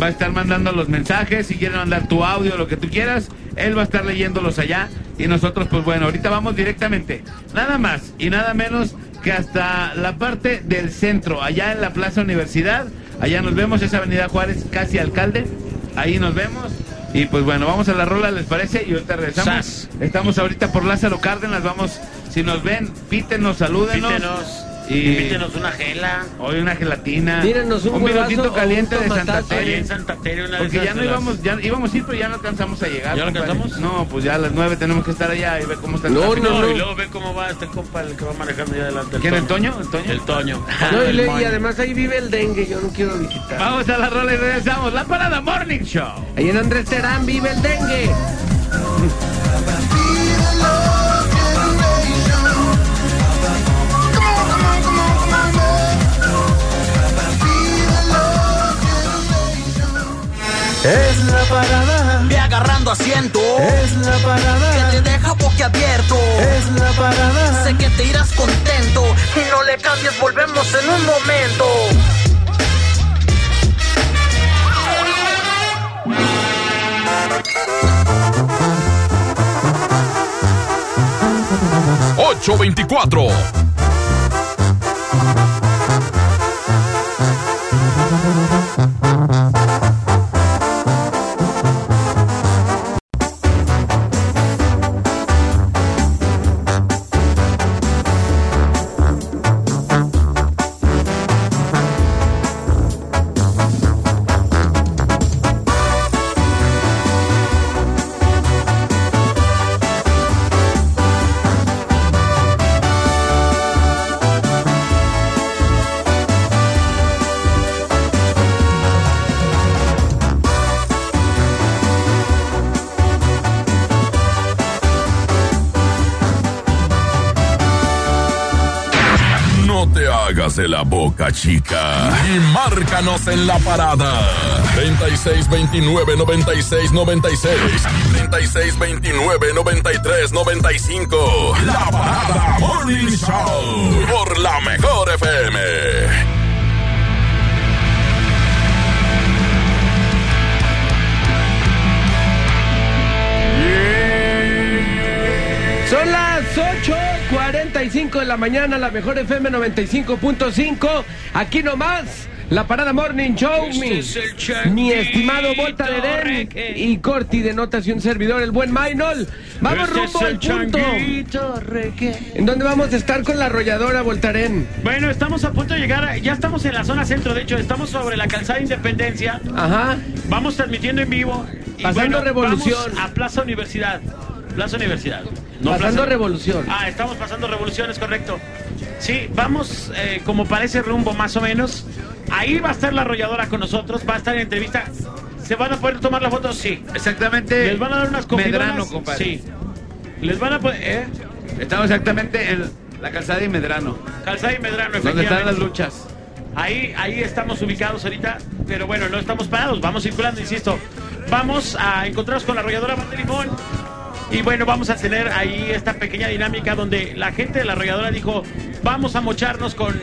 va a estar mandando los mensajes. Si quieren mandar tu audio, lo que tú quieras, él va a estar leyéndolos allá. Y nosotros, pues bueno, ahorita vamos directamente, nada más y nada menos que hasta la parte del centro, allá en la Plaza Universidad. Allá nos vemos, esa Avenida Juárez, casi alcalde. Ahí nos vemos. Y pues bueno, vamos a la rola, ¿les parece? Y ahorita regresamos. Sas. Estamos ahorita por Lázaro Cárdenas, vamos, si nos ven, pítenos, salúdenos. Invítenos, Y- invítenos una gela. Hoy una gelatina. Tírenos un minutito caliente de Santa Tere. en Santa Tere, una Porque ya no las- íbamos, ya íbamos a ir, pero ya no alcanzamos a llegar. ¿Ya no compadre. alcanzamos? No, pues ya a las nueve tenemos que estar allá y ver cómo está el No, y luego ve cómo va este compa, el que va manejando ahí adelante. ¿Quién, el Toño. ¿El Toño? El Toño. No, y, le- y además ahí vive el dengue, yo no quiero visitar. Vamos a la rola y regresamos. La Parada Morning Show. Ahí en Andrés Terán vive el dengue. Es la parada, Ve agarrando asiento. es la parada, Que te deja boquiabierto. es la parada. Sé que te irás contento. Y no le cambies, volvemos en un momento. Ocho veinticuatro. Hagas de la boca, chica. Y márcanos en la parada. 3629 9696 3629 9395. La parada Morning Show. Por la mejor FM. Son las 8.45 de la mañana, la mejor FM 95.5. Aquí nomás, la Parada Morning Show. Este mi, es estimado Volta de Den y Corti de Notas y un servidor, el buen Maynol. Vamos Este rumbo al punto. ¿En dónde vamos a estar con la arrolladora Voltaren? Bueno, estamos a punto de llegar, ya estamos en la zona centro, de hecho, estamos sobre la calzada Independencia. Ajá. Vamos transmitiendo en vivo. Y Pasando Revolución. vamos a Plaza Universidad. Plaza Universidad. No, Pasando Revolución. Ah, estamos pasando Revolución, es correcto. Sí, vamos eh, como parece rumbo más o menos. Ahí va a estar la arrolladora con nosotros, va a estar en entrevista. ¿Se van a poder tomar la foto? Sí. Exactamente. ¿Les van a dar unas? Medrano, compadre. Sí. ¿Les van a poder...? ¿eh? Estamos exactamente en la calzada y Medrano. Calzada y Medrano, Donde están efectivamente. las luchas. Ahí, ahí estamos ubicados ahorita, pero bueno, no estamos parados, vamos circulando, insisto. Vamos a encontrarnos con la arrolladora Banda Limón. Y bueno, vamos a tener ahí esta pequeña dinámica donde la gente de la arrolladora dijo, vamos a mocharnos con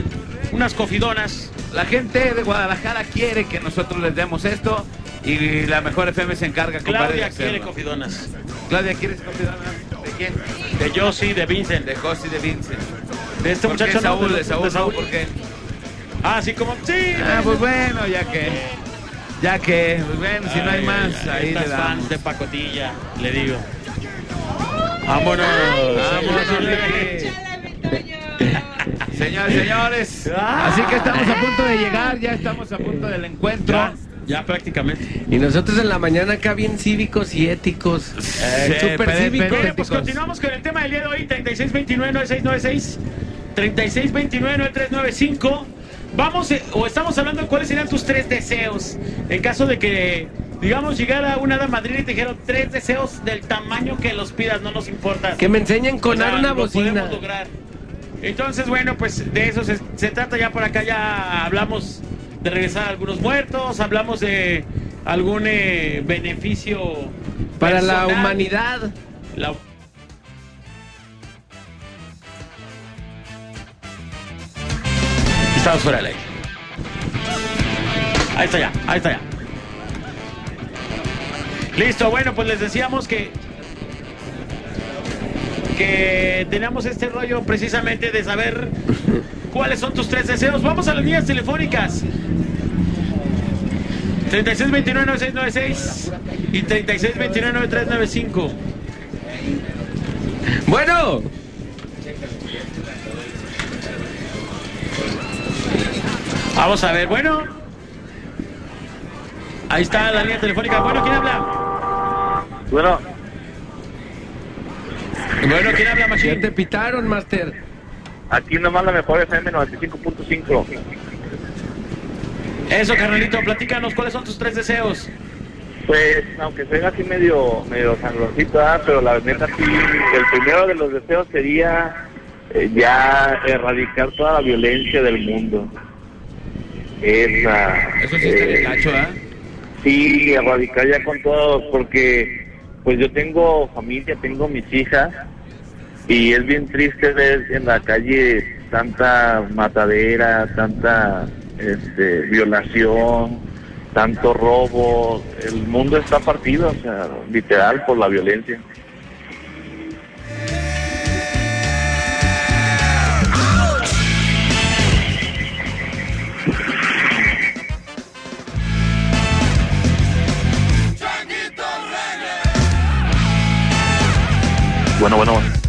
unas cofidonas. La gente de Guadalajara quiere que nosotros les demos esto y la mejor FM se encarga, de Claudia quiere cofidonas. Claudia, ¿quieres confidar? ¿De quién? De Josie, de Vincent. De Josi de Vincent. De este ¿Por qué muchacho. ¿no? Saúl? De- De Saúl, de Saúl. ¿por qué? Ah, sí, como... Sí. Ah, pues bueno, ya que. Ya que, pues bueno, si no hay Ay, más, ay, ahí le damos. fans de pacotilla, le digo. Vámonos. Vámonos. Señores, señores. Así que estamos a punto de llegar, ya estamos a punto del encuentro. Ya, ya prácticamente. Y nosotros en la mañana acá bien cívicos y éticos. Eh, Súper pero- cívicos. Bien, pues continuamos con el tema del día de hoy, 3629-9696, 3629-9395. Vamos, eh, o estamos hablando de cuáles serían tus tres deseos. En caso de que, digamos, llegara una hada Madrid y te dijeron tres deseos del tamaño que los pidas, no nos importa. Que me enseñen con O sea, una lo bocina. podemos lograr. Entonces, bueno, pues de eso se, se trata ya por acá. Ya hablamos de regresar a algunos muertos, hablamos de algún eh, beneficio Para la humanidad. La- Estamos fuera de ley. Ahí está ya, ahí está ya. Listo, bueno, pues les decíamos que que tenemos este rollo precisamente de saber cuáles son tus tres deseos. Vamos a las líneas telefónicas. 3629-9696 y 3629-9395. Bueno, Vamos a ver, bueno. Ahí está la línea telefónica. Bueno, ¿quién habla? Bueno, Bueno, ¿quién habla, ya Machine? te pitaron, Master. aquí nomás la mejor FM 95.5. Eso, carnalito, platícanos, ¿cuáles son tus tres deseos? Pues, aunque sea así medio, medio sangroncito, ¿verdad? pero la neta sí, el primero de los deseos sería eh, ya erradicar toda la violencia del mundo. Esa. Eso sí está eh, bien gacho, ¿ah? Sí, erradicar ya con todos, porque pues yo tengo familia, tengo mis hijas, y es bien triste ver en la calle tanta matadera, tanta este, violación, tanto robo. El mundo está partido, o sea, literal, por la violencia. Bueno, bueno. Esto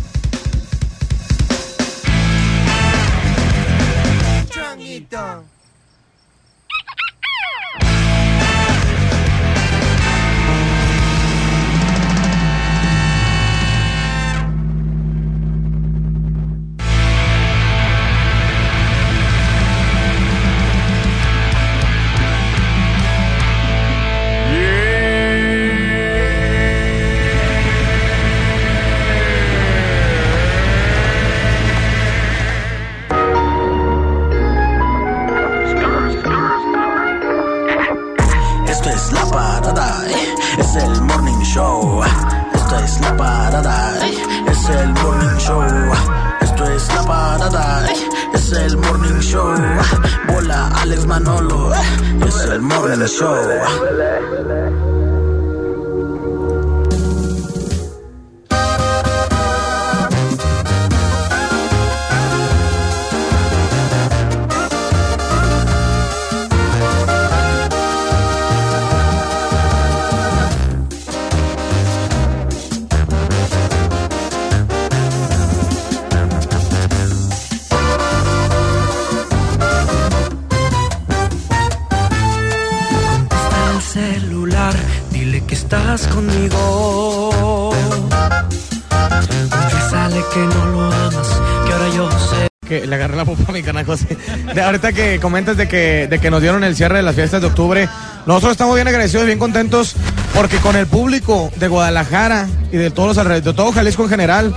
De ahorita que comentas de que, de que nos dieron el cierre de las fiestas de octubre, nosotros estamos bien agradecidos, bien contentos, porque con el público de Guadalajara y de todos los alrededores, de todo Jalisco en general,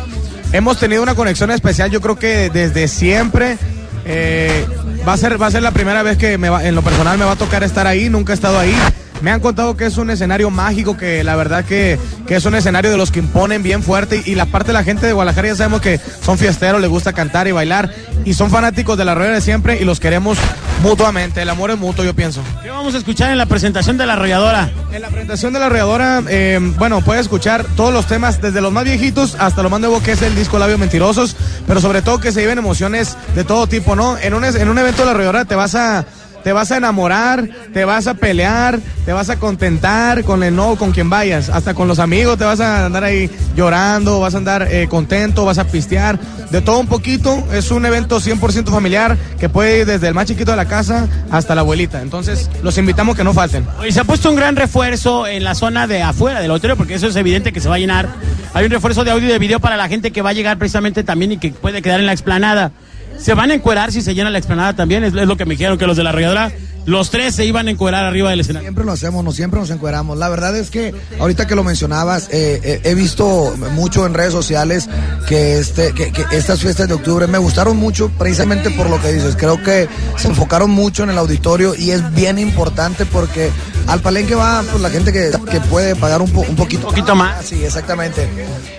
hemos tenido una conexión especial. Yo creo que desde siempre eh, va a ser va a ser la primera vez que me va- en lo personal me va a tocar estar ahí. Nunca he estado ahí. Me han contado que es un escenario mágico, que la verdad que, que es un escenario de los que imponen bien fuerte. Y, la parte de la gente de Guadalajara ya sabemos que son fiesteros, les gusta cantar y bailar. Y son fanáticos de la rueda de siempre y los queremos mutuamente. El amor es mutuo, yo pienso. ¿Qué vamos a escuchar en la presentación de la arrolladora? En la presentación de la arrolladora, eh, bueno, puedes escuchar todos los temas, desde los más viejitos hasta lo más nuevo que es el disco Labios Mentirosos, pero sobre todo que se viven emociones de todo tipo, ¿no? En un, en un evento de la arrolladora te vas a te vas a enamorar, te vas a pelear, te vas a contentar con el no, con quien vayas, hasta con los amigos te vas a andar ahí llorando, vas a andar eh, contento, vas a pistear, de todo un poquito, es un evento 100% familiar que puede ir desde el más chiquito de la casa hasta la abuelita, entonces los invitamos que no falten. Oye, se ha puesto un gran refuerzo en la zona de afuera del auditorio, porque eso es evidente que se va a llenar. Hay un refuerzo de audio y de video para la gente que va a llegar precisamente también y que puede quedar en la explanada. Se van a encuerar si se llena la explanada también, es, lo que me dijeron que los de la arrolladora, los tres se iban a encuerar arriba del escenario. Siempre lo hacemos, no siempre nos encueramos. La verdad es que ahorita que lo mencionabas, eh, eh, he visto mucho en redes sociales que, este, que, que estas fiestas de octubre me gustaron mucho precisamente por lo que dices. Creo que se enfocaron mucho en el auditorio y es bien importante porque al palenque va pues, la gente que, que puede pagar un, po- un poquito, poquito más. Sí, exactamente.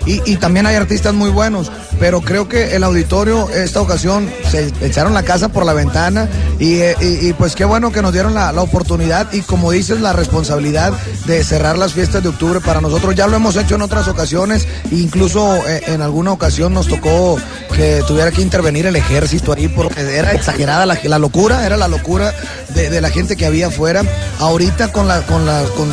Y, y también hay artistas muy buenos, pero creo que el auditorio esta ocasión se echaron la casa por la ventana y, eh, y- y, pues qué bueno que nos dieron la, la oportunidad y como dices la responsabilidad de cerrar las fiestas de octubre para nosotros. Ya lo hemos hecho en otras ocasiones, incluso eh, en alguna ocasión nos tocó que tuviera que intervenir el ejército ahí porque era exagerada la, la locura, era la locura de, de la gente que había afuera. Ahorita con la, con la, con,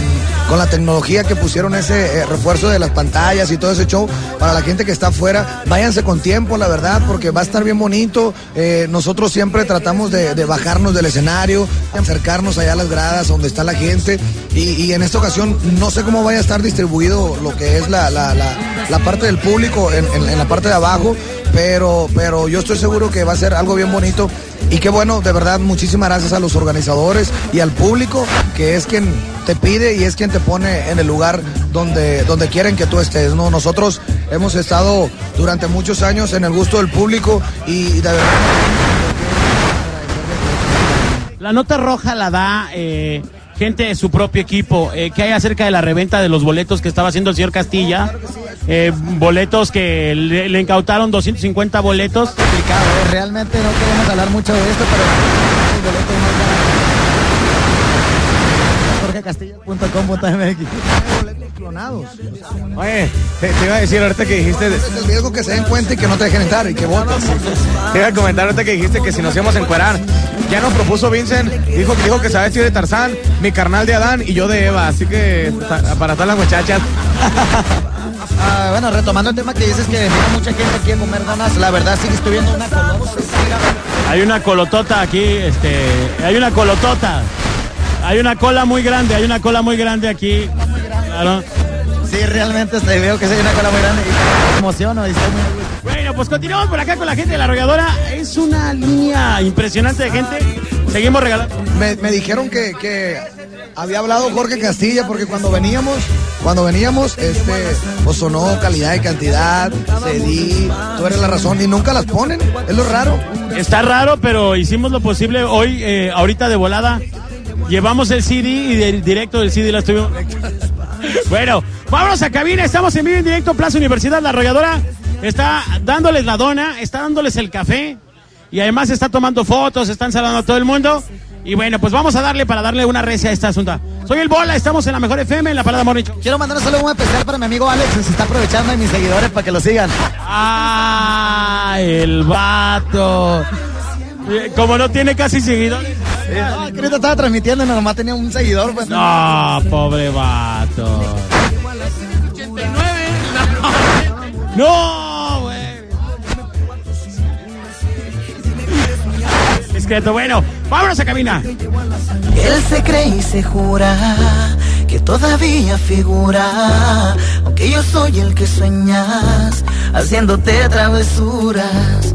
con la tecnología que pusieron ese eh, refuerzo de las pantallas y todo ese show, para la gente que está afuera, váyanse con tiempo, la verdad, porque va a estar bien bonito. Eh, nosotros siempre tratamos de, de bajarnos del escenario, acercarnos allá a las gradas donde está la gente. Y, en esta ocasión no sé cómo vaya a estar distribuido lo que es la, la, la, parte del público en, en- en la parte de abajo, pero, pero yo estoy seguro que va a ser algo bien bonito. Y qué bueno, de verdad, muchísimas gracias a los organizadores y al público, que es quien te pide y es quien te pone en el lugar donde, donde quieren que tú estés. ¿no? Nosotros hemos estado durante muchos años en el gusto del público y de verdad La nota roja la da eh, gente de su propio equipo. Eh, ¿Qué hay acerca de la reventa de los boletos que estaba haciendo el señor Castilla? Eh, boletos que le, le incautaron 250 boletos. complicado, ¿eh? realmente no queremos hablar mucho de esto, pero el boleto más barato. jorgecastillo.com.mx clonados. Oye, te, te iba a decir ahorita que dijiste. de- el riesgo que se den cuenta y que no te dejen entrar y que voten. Te iba a comentar ahorita que dijiste que si nos íbamos a encuerar. Ya nos propuso Vincent, dijo, dijo que se va a vestir de Tarzán, mi carnal de Adán y yo de Eva. Así que para todas las muchachas. Ah, bueno, retomando el tema que dices que viene mucha gente aquí a comer donas, la verdad sigue estoy viendo una color. Hay una colotota aquí, este, hay una colotota. Hay una cola muy grande, hay una cola muy grande aquí. Claro. Sí, realmente este, veo que hay una cola muy grande y me emociono y estoy muy orgulloso. Bueno, pues continuamos por acá con la gente de la arrolladora. Es una línea impresionante de gente. Seguimos regalando. Me, me dijeron que, que había hablado Jorge Castilla porque cuando veníamos, cuando veníamos, este, pues sonó calidad y cantidad, cedí, tú eres la razón y nunca las ponen, es lo raro. Está raro, pero hicimos lo posible hoy, eh, ahorita de volada. Llevamos el CD y del directo del CD la estuvimos. Bueno, vámonos a cabina. Estamos en vivo en directo, Plaza Universidad. La arrolladora está dándoles la dona, está dándoles el café y además está tomando fotos, están saludando a todo el mundo. Y bueno, pues vamos a darle para darle una recia a esta asunto. Soy el Bola, estamos en la mejor FM, en la Parada Morning. Quiero mandar un saludo muy especial para mi amigo Alex, que se está aprovechando de mis seguidores para que lo sigan. ¡Ah! El vato. Como no tiene casi seguidores. No, que ahorita estaba transmitiendo y nomás tenía un seguidor. Pues. No, pobre vato. No, güey. Discreto, bueno, vámonos a cabina. Él se cree y se jura que todavía figura, aunque yo soy el que sueñas, haciéndote travesuras.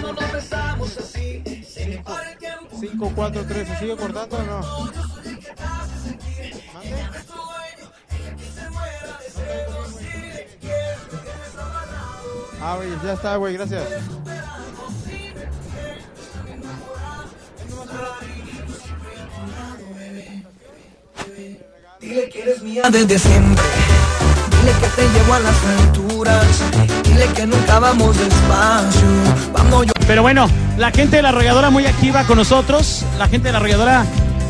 5, 4, 3, ¿se sigue cortando o no? Ah, güey, ya está, güey, gracias. Dile que eres mía desde siempre. Dile que te llevo a las alturas. Dile que nunca vamos despacio. Vamos yo. Pero bueno, la gente de la arrolladora muy activa con nosotros. La gente de la arrolladora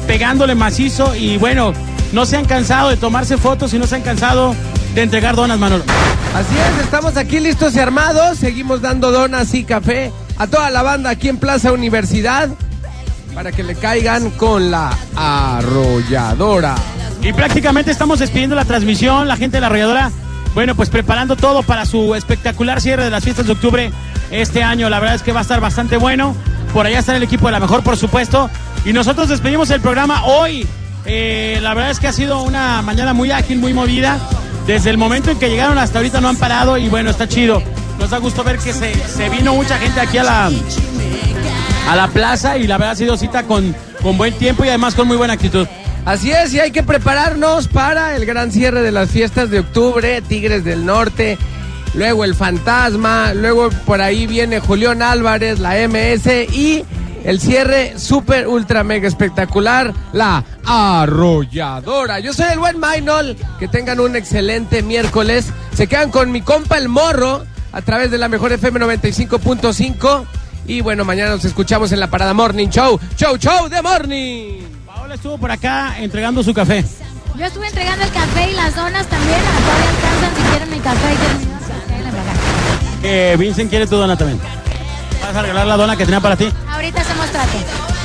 pegándole macizo. Y bueno, no se han cansado de tomarse fotos y no se han cansado de entregar donas, Manolo. Así es, estamos aquí listos y armados. Seguimos dando donas y café a toda la banda aquí en Plaza Universidad para que le caigan con la arrolladora. Y prácticamente estamos despidiendo la transmisión, la gente de la arrolladora, bueno, pues preparando todo para su espectacular cierre de las fiestas de octubre este año. La verdad es que va a estar bastante bueno. Por allá está el equipo de la mejor, por supuesto. Y nosotros despedimos el programa hoy Eh, la verdad es que ha sido una mañana muy ágil, muy movida. Desde el momento en que llegaron hasta ahorita no han parado y bueno, está chido. Nos da gusto ver que se, se vino mucha gente aquí a la, a la plaza y la verdad ha sido cita con, con buen tiempo y además con muy buena actitud. Así es, y hay que prepararnos para el gran cierre de las fiestas de octubre, Tigres del Norte, luego el Fantasma, luego por ahí viene Julián Álvarez, la MS y el cierre super ultra mega espectacular, la arrolladora. Yo soy el buen Maynol, que tengan un excelente miércoles. Se quedan con mi compa el morro a través de la mejor FM 95.5 y bueno, mañana nos escuchamos en la Parada Morning Show. Show, show de Morning. Paola estuvo por acá entregando su café. Yo estuve entregando el café y las donas también. Todavía alcanzan si quieren mi café y quieren mi acá. Eh, Vincent quiere tu dona también. ¿Vas a regalar la dona que tenía para ti? Ahorita hacemos trato.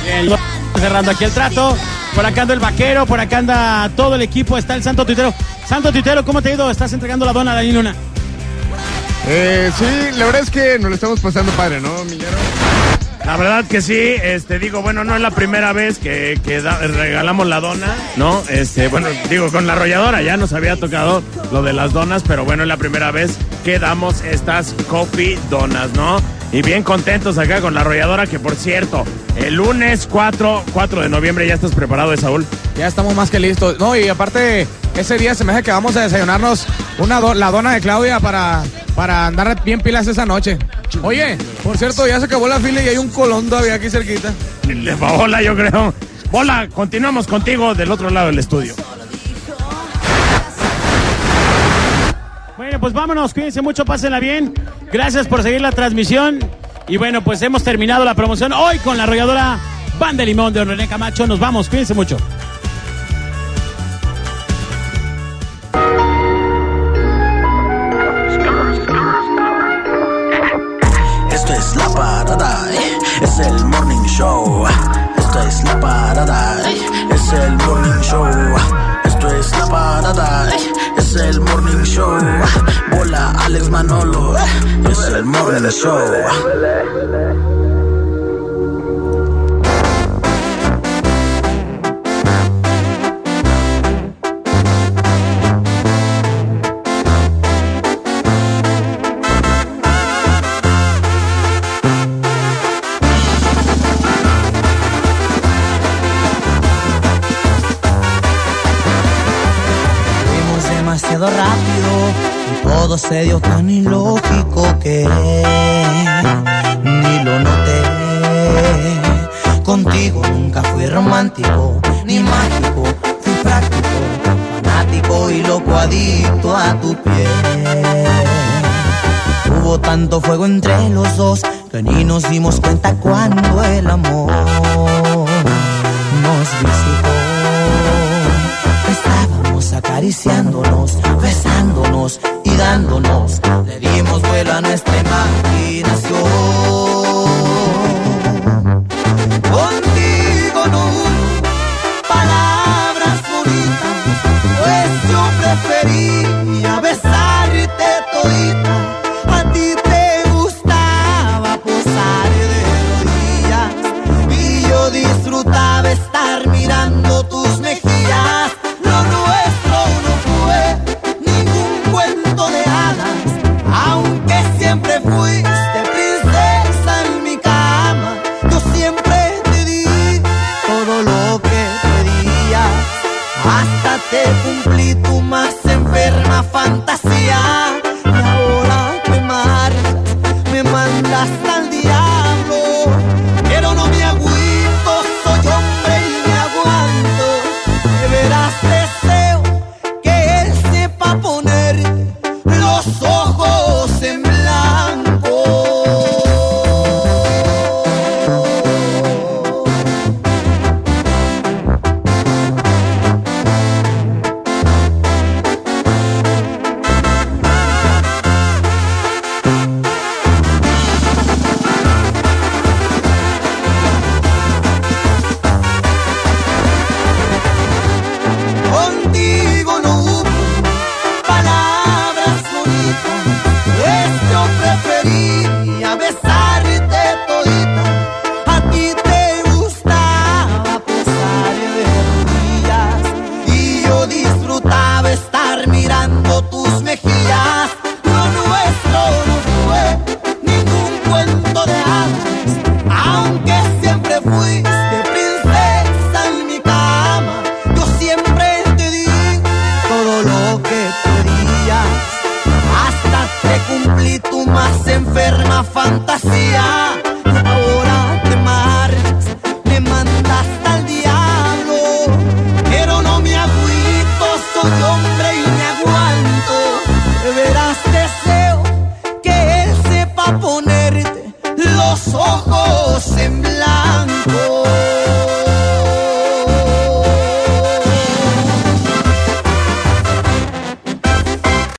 Bien, cerrando aquí el trato. Por acá anda el vaquero, por acá anda todo el equipo, está el Santo Tuitero. Santo Tuitero, ¿cómo te ha ido? Estás entregando la dona a Dani Luna. Eh, sí, la verdad es que nos lo estamos pasando padre, ¿no, Millero? La verdad que sí, este digo, bueno, no es la primera vez que, que regalamos la dona, ¿no? Este, bueno, digo, con la arrolladora ya nos había tocado lo de las donas, pero bueno, es la primera vez que damos estas coffee donas, ¿no? Y bien contentos acá con la arrolladora, que por cierto, el lunes 4, 4 de noviembre ya estás preparado, ¿eh, Saúl. Ya estamos más que listos. No, y aparte, ese día se me hace que vamos a desayunarnos una do- la dona de Claudia para, para andar bien pilas esa noche. Oye, por cierto, ya se acabó la fila y hay un colón todavía aquí cerquita. De Bola, yo creo. Bola, continuamos contigo del otro lado del estudio. Pues vámonos, cuídense mucho, pásenla bien. Gracias por seguir la transmisión. Y bueno, pues hemos terminado la promoción hoy con la arrolladora Banda Limón de René Camacho. Nos vamos, cuídense mucho. Esto es la parada, eh, es el morning show. Esto es la parada, eh, es el morning show. Esto es la parada, eh, es el morning show. Bola Alex Manolo, eh, es el morning show. Todo se dio tan ilógico que ni lo noté. Contigo nunca fui romántico ni mágico, fui práctico, fanático y loco adicto a tu piel. Hubo tanto fuego entre los dos que ni nos dimos cuenta cuando el amor nos visitó. Estábamos acariciándonos, besándonos y dándonos. Le dimos vuelo a nuestra imaginación.